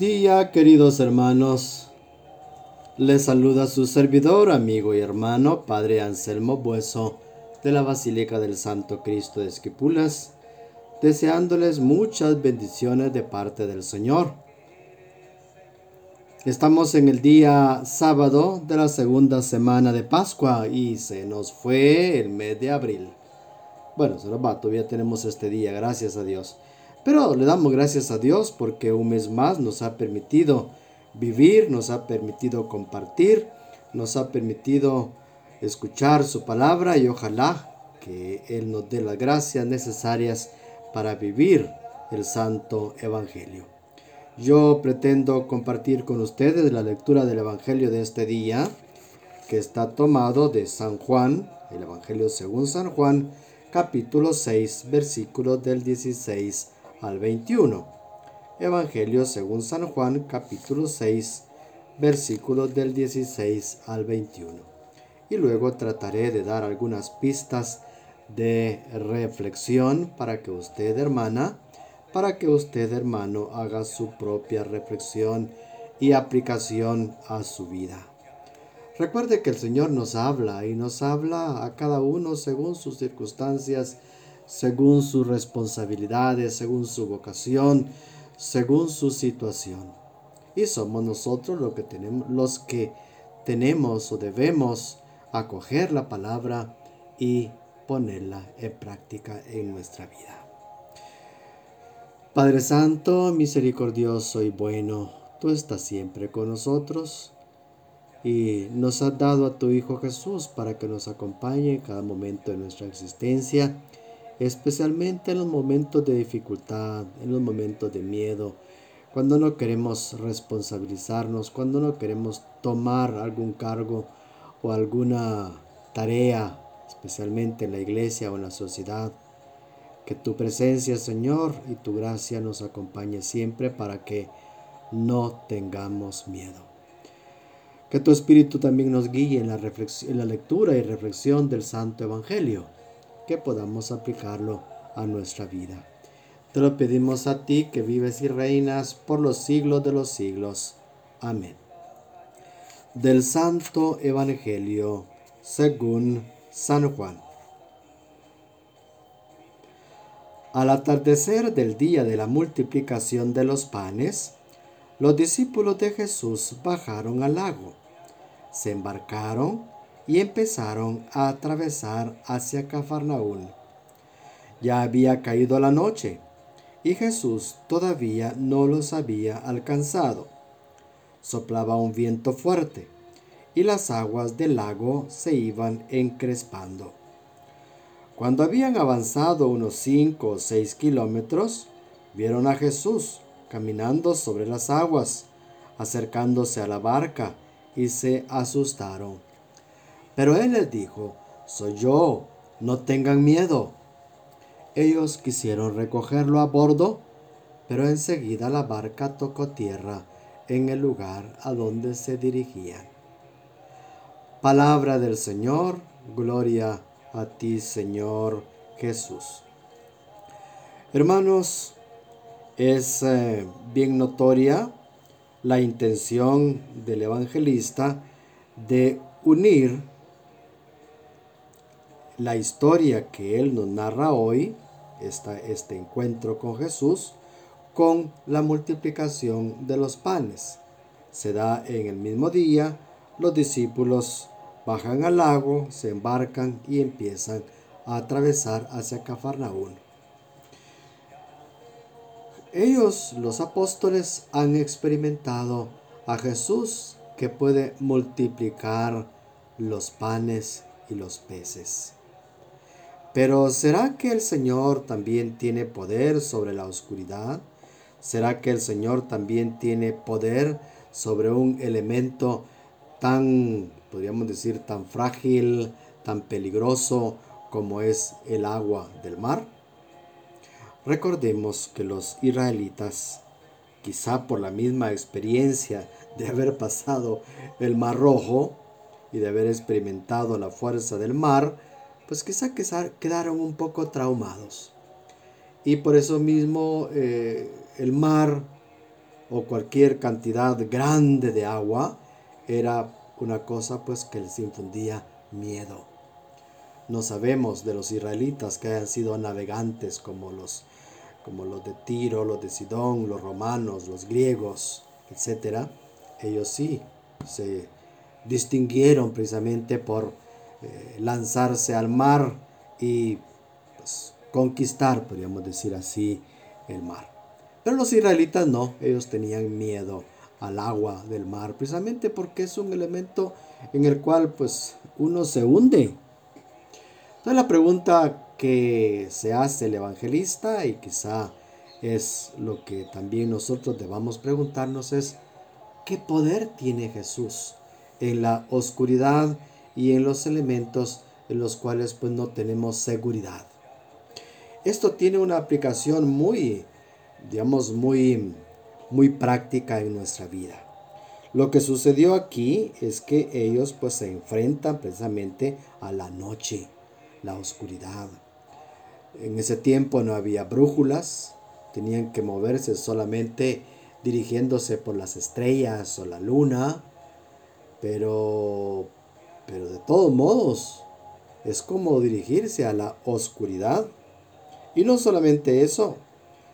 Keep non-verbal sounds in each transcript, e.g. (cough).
día, queridos hermanos. Les saluda su servidor, amigo y hermano, Padre Anselmo Bueso, de la Basílica del Santo Cristo de Esquipulas, deseándoles muchas bendiciones de parte del Señor. Estamos en el día sábado de la segunda semana de Pascua y se nos fue el mes de abril. Bueno, se nos va, todavía tenemos este día, gracias a Dios. Pero le damos gracias a Dios porque un mes más nos ha permitido vivir, nos ha permitido compartir, nos ha permitido escuchar su palabra y ojalá que Él nos dé las gracias necesarias para vivir el Santo Evangelio. Yo pretendo compartir con ustedes la lectura del Evangelio de este día, que está tomado de San Juan, el Evangelio según San Juan, capítulo 6, versículos del 16 al 21. Evangelio según San Juan capítulo 6 versículos del 16 al 21. Y luego trataré de dar algunas pistas de reflexión para que usted hermana, para que usted hermano haga su propia reflexión y aplicación a su vida. Recuerde que el Señor nos habla y nos habla a cada uno según sus circunstancias según sus responsabilidades, según su vocación, según su situación. Y somos nosotros los que tenemos, los que tenemos o debemos acoger la palabra y ponerla en práctica en nuestra vida. Padre Santo, misericordioso y bueno, tú estás siempre con nosotros y nos has dado a tu Hijo Jesús para que nos acompañe en cada momento de nuestra existencia especialmente en los momentos de dificultad, en los momentos de miedo, cuando no queremos responsabilizarnos, cuando no queremos tomar algún cargo o alguna tarea, especialmente en la iglesia o en la sociedad. Que tu presencia, Señor, y tu gracia nos acompañe siempre para que no tengamos miedo. Que tu Espíritu también nos guíe en la, en la lectura y reflexión del Santo Evangelio que podamos aplicarlo a nuestra vida. Te lo pedimos a ti que vives y reinas por los siglos de los siglos. Amén. Del Santo Evangelio según San Juan. Al atardecer del día de la multiplicación de los panes, los discípulos de Jesús bajaron al lago, se embarcaron y empezaron a atravesar hacia Cafarnaún. Ya había caído la noche y Jesús todavía no los había alcanzado. Soplaba un viento fuerte y las aguas del lago se iban encrespando. Cuando habían avanzado unos cinco o seis kilómetros, vieron a Jesús caminando sobre las aguas, acercándose a la barca, y se asustaron. Pero él les dijo, soy yo, no tengan miedo. Ellos quisieron recogerlo a bordo, pero enseguida la barca tocó tierra en el lugar a donde se dirigían. Palabra del Señor, gloria a ti Señor Jesús. Hermanos, es eh, bien notoria la intención del evangelista de unir la historia que él nos narra hoy, este encuentro con Jesús, con la multiplicación de los panes. Se da en el mismo día, los discípulos bajan al lago, se embarcan y empiezan a atravesar hacia Cafarnaún. Ellos, los apóstoles, han experimentado a Jesús que puede multiplicar los panes y los peces. Pero ¿será que el Señor también tiene poder sobre la oscuridad? ¿Será que el Señor también tiene poder sobre un elemento tan, podríamos decir, tan frágil, tan peligroso como es el agua del mar? Recordemos que los israelitas, quizá por la misma experiencia de haber pasado el mar rojo y de haber experimentado la fuerza del mar, pues quizá quedaron un poco traumados. Y por eso mismo eh, el mar o cualquier cantidad grande de agua era una cosa pues que les infundía miedo. No sabemos de los israelitas que hayan sido navegantes como los como los de Tiro, los de Sidón, los romanos, los griegos, etc. Ellos sí se distinguieron precisamente por eh, lanzarse al mar y pues, conquistar, podríamos decir así, el mar. Pero los israelitas no, ellos tenían miedo al agua del mar, precisamente porque es un elemento en el cual pues uno se hunde. Entonces la pregunta que se hace el evangelista y quizá es lo que también nosotros debamos preguntarnos es ¿qué poder tiene Jesús en la oscuridad y en los elementos en los cuales pues no tenemos seguridad? Esto tiene una aplicación muy digamos muy muy práctica en nuestra vida. Lo que sucedió aquí es que ellos pues se enfrentan precisamente a la noche, la oscuridad. En ese tiempo no había brújulas, tenían que moverse solamente dirigiéndose por las estrellas o la luna, pero, pero de todos modos es como dirigirse a la oscuridad. Y no solamente eso,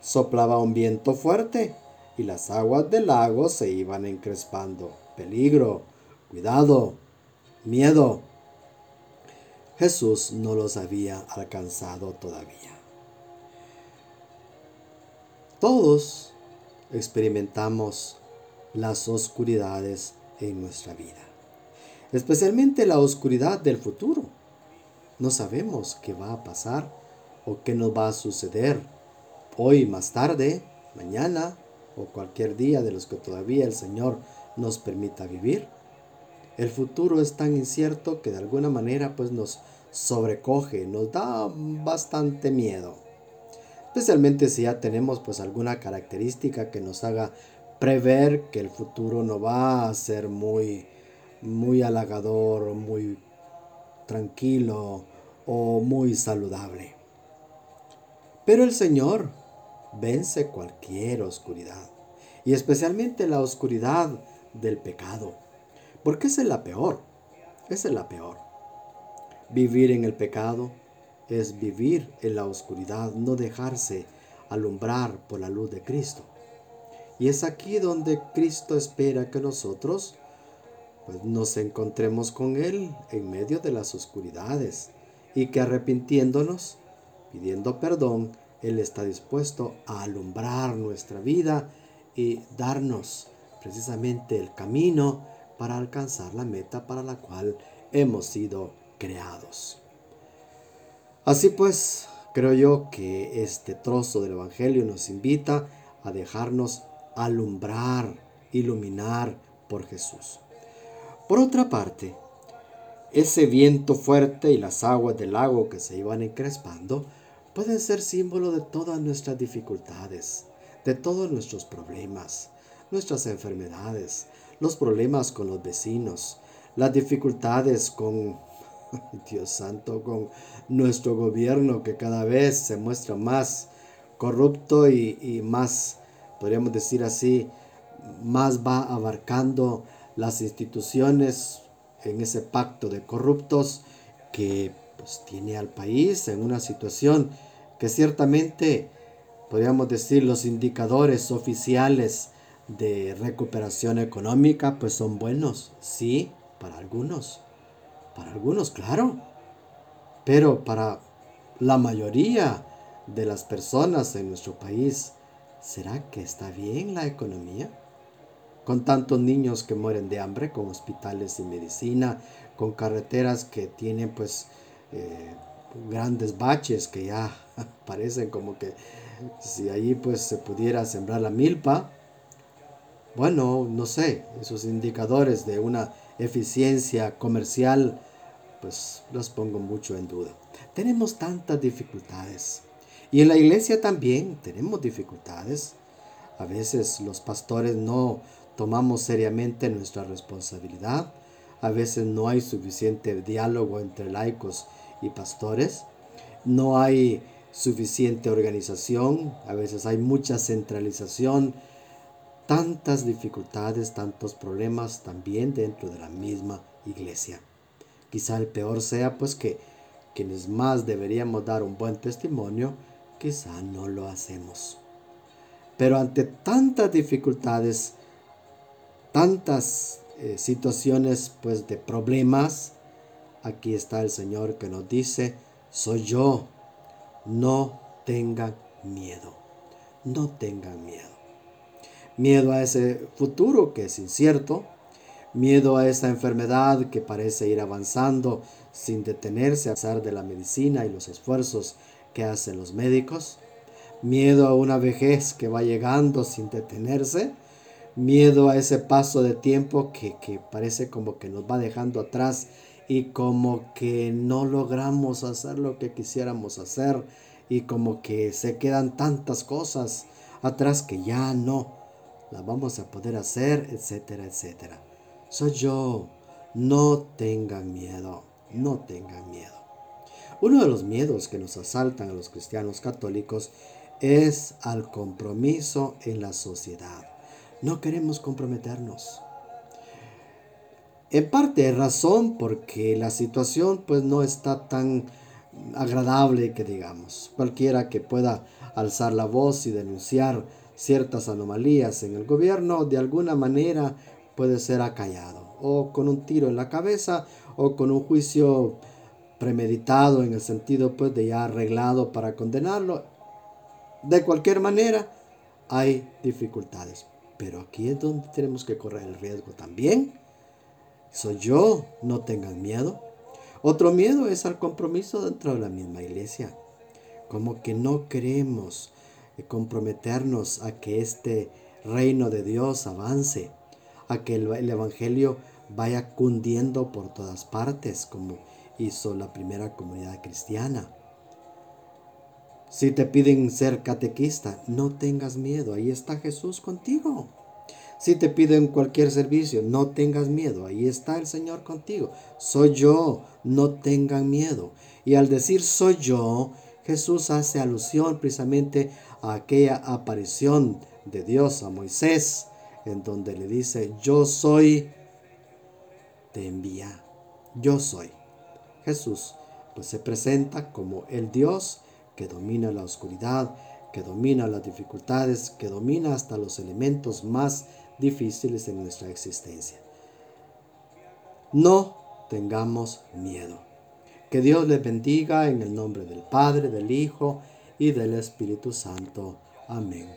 soplaba un viento fuerte y las aguas del lago se iban encrespando. Peligro, cuidado, miedo. Jesús no los había alcanzado todavía. Todos experimentamos las oscuridades en nuestra vida, especialmente la oscuridad del futuro. No sabemos qué va a pasar o qué nos va a suceder hoy más tarde, mañana o cualquier día de los que todavía el Señor nos permita vivir. El futuro es tan incierto que de alguna manera pues nos sobrecoge, nos da bastante miedo. Especialmente si ya tenemos pues alguna característica que nos haga prever que el futuro no va a ser muy muy halagador, muy tranquilo o muy saludable. Pero el Señor vence cualquier oscuridad y especialmente la oscuridad del pecado. Porque esa es la peor. Esa es la peor. Vivir en el pecado es vivir en la oscuridad, no dejarse alumbrar por la luz de Cristo. Y es aquí donde Cristo espera que nosotros pues, nos encontremos con Él en medio de las oscuridades y que arrepintiéndonos, pidiendo perdón, Él está dispuesto a alumbrar nuestra vida y darnos precisamente el camino para alcanzar la meta para la cual hemos sido creados. Así pues, creo yo que este trozo del Evangelio nos invita a dejarnos alumbrar, iluminar por Jesús. Por otra parte, ese viento fuerte y las aguas del lago que se iban encrespando pueden ser símbolo de todas nuestras dificultades, de todos nuestros problemas, nuestras enfermedades, los problemas con los vecinos, las dificultades con, (laughs) Dios santo, con nuestro gobierno que cada vez se muestra más corrupto y, más, podríamos decir así, más va abarcando las instituciones en ese pacto de corruptos que pues, tiene al país en una situación que ciertamente, podríamos decir, los indicadores oficiales de recuperación económica, pues son buenos, sí, para algunos, para algunos, claro, pero para la mayoría de las personas en nuestro país, ¿será que está bien la economía? Con tantos niños que mueren de hambre, con hospitales sin medicina, con carreteras que tienen pues eh, grandes baches que ya (laughs) parecen como que si allí pues se pudiera sembrar la milpa, bueno, no sé, esos indicadores de una eficiencia comercial, pues los pongo mucho en duda. Tenemos tantas dificultades. Y en la iglesia también tenemos dificultades. A veces los pastores no tomamos seriamente nuestra responsabilidad. A veces no hay suficiente diálogo entre laicos y pastores. No hay suficiente organización. A veces hay mucha centralización tantas dificultades, tantos problemas también dentro de la misma iglesia. Quizá el peor sea pues que quienes más deberíamos dar un buen testimonio, quizá no lo hacemos. Pero ante tantas dificultades, tantas eh, situaciones pues de problemas, aquí está el Señor que nos dice, soy yo, no tengan miedo, no tengan miedo. Miedo a ese futuro que es incierto, miedo a esa enfermedad que parece ir avanzando sin detenerse a pesar de la medicina y los esfuerzos que hacen los médicos, miedo a una vejez que va llegando sin detenerse, miedo a ese paso de tiempo que, que, parece como que nos va dejando atrás y como que no logramos hacer lo que quisiéramos hacer y como que se quedan tantas cosas atrás que ya no las vamos a poder hacer, etcétera, etcétera. Soy yo. No tengan miedo, no tengan miedo. Uno de los miedos que nos asaltan a los cristianos católicos es al compromiso en la sociedad. No queremos comprometernos. En parte razón porque la situación pues no está tan agradable que digamos. Cualquiera que pueda alzar la voz y denunciar ciertas anomalías en el gobierno de alguna manera puede ser acallado o con un tiro en la cabeza o con un juicio premeditado en el sentido pues de ya arreglado para condenarlo de cualquier manera, hay dificultades. Pero aquí es donde tenemos que correr el riesgo también. Soy yo, no tengan miedo. Otro miedo es al compromiso dentro de la misma iglesia. Como que no queremos comprometernos a que este reino de Dios avance, a que el, el Evangelio vaya cundiendo por todas partes, como hizo la primera comunidad cristiana. Si te piden ser catequista, no tengas miedo, ahí está Jesús contigo. Si te piden cualquier servicio, no tengas miedo, ahí está el Señor contigo. Soy yo, no tengan miedo. Y al decir soy yo, Jesús hace alusión precisamente a aquella aparición de Dios a Moisés, en donde le dice, yo soy, te envía, yo soy. Jesús pues se presenta como el Dios que domina la oscuridad, que domina las dificultades, que domina hasta los elementos más difíciles en nuestra existencia. No tengamos miedo. Que Dios les bendiga en el nombre del Padre, del Hijo y del Espíritu Santo. Amén.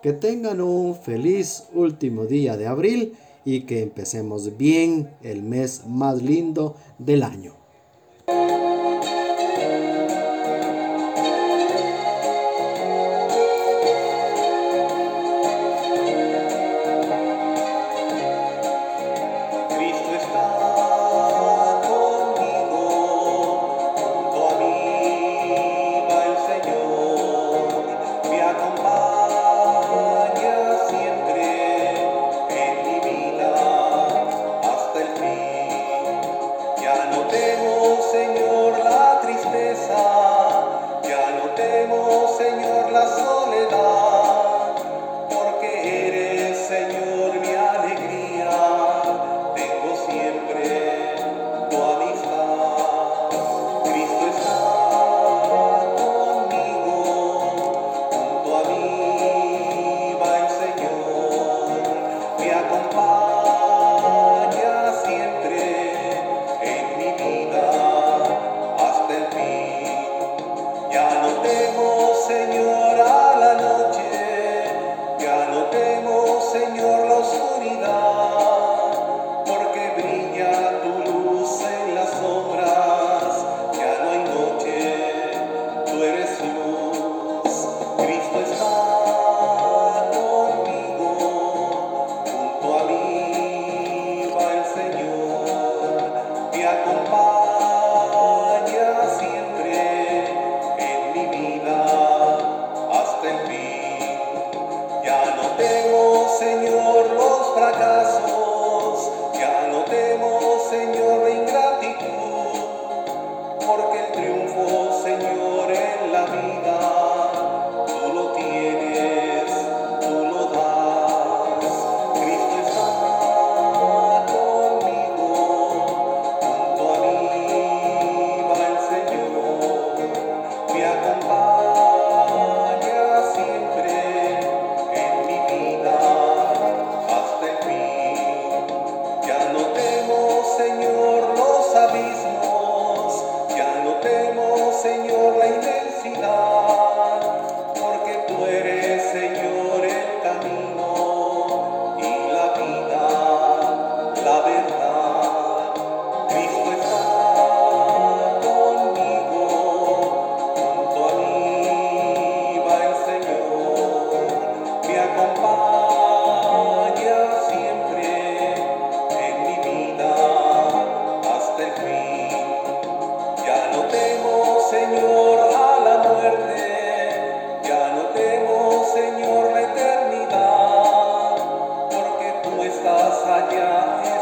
Que tengan un feliz último día de abril y que empecemos bien el mes más lindo del año. Vida, Sadhya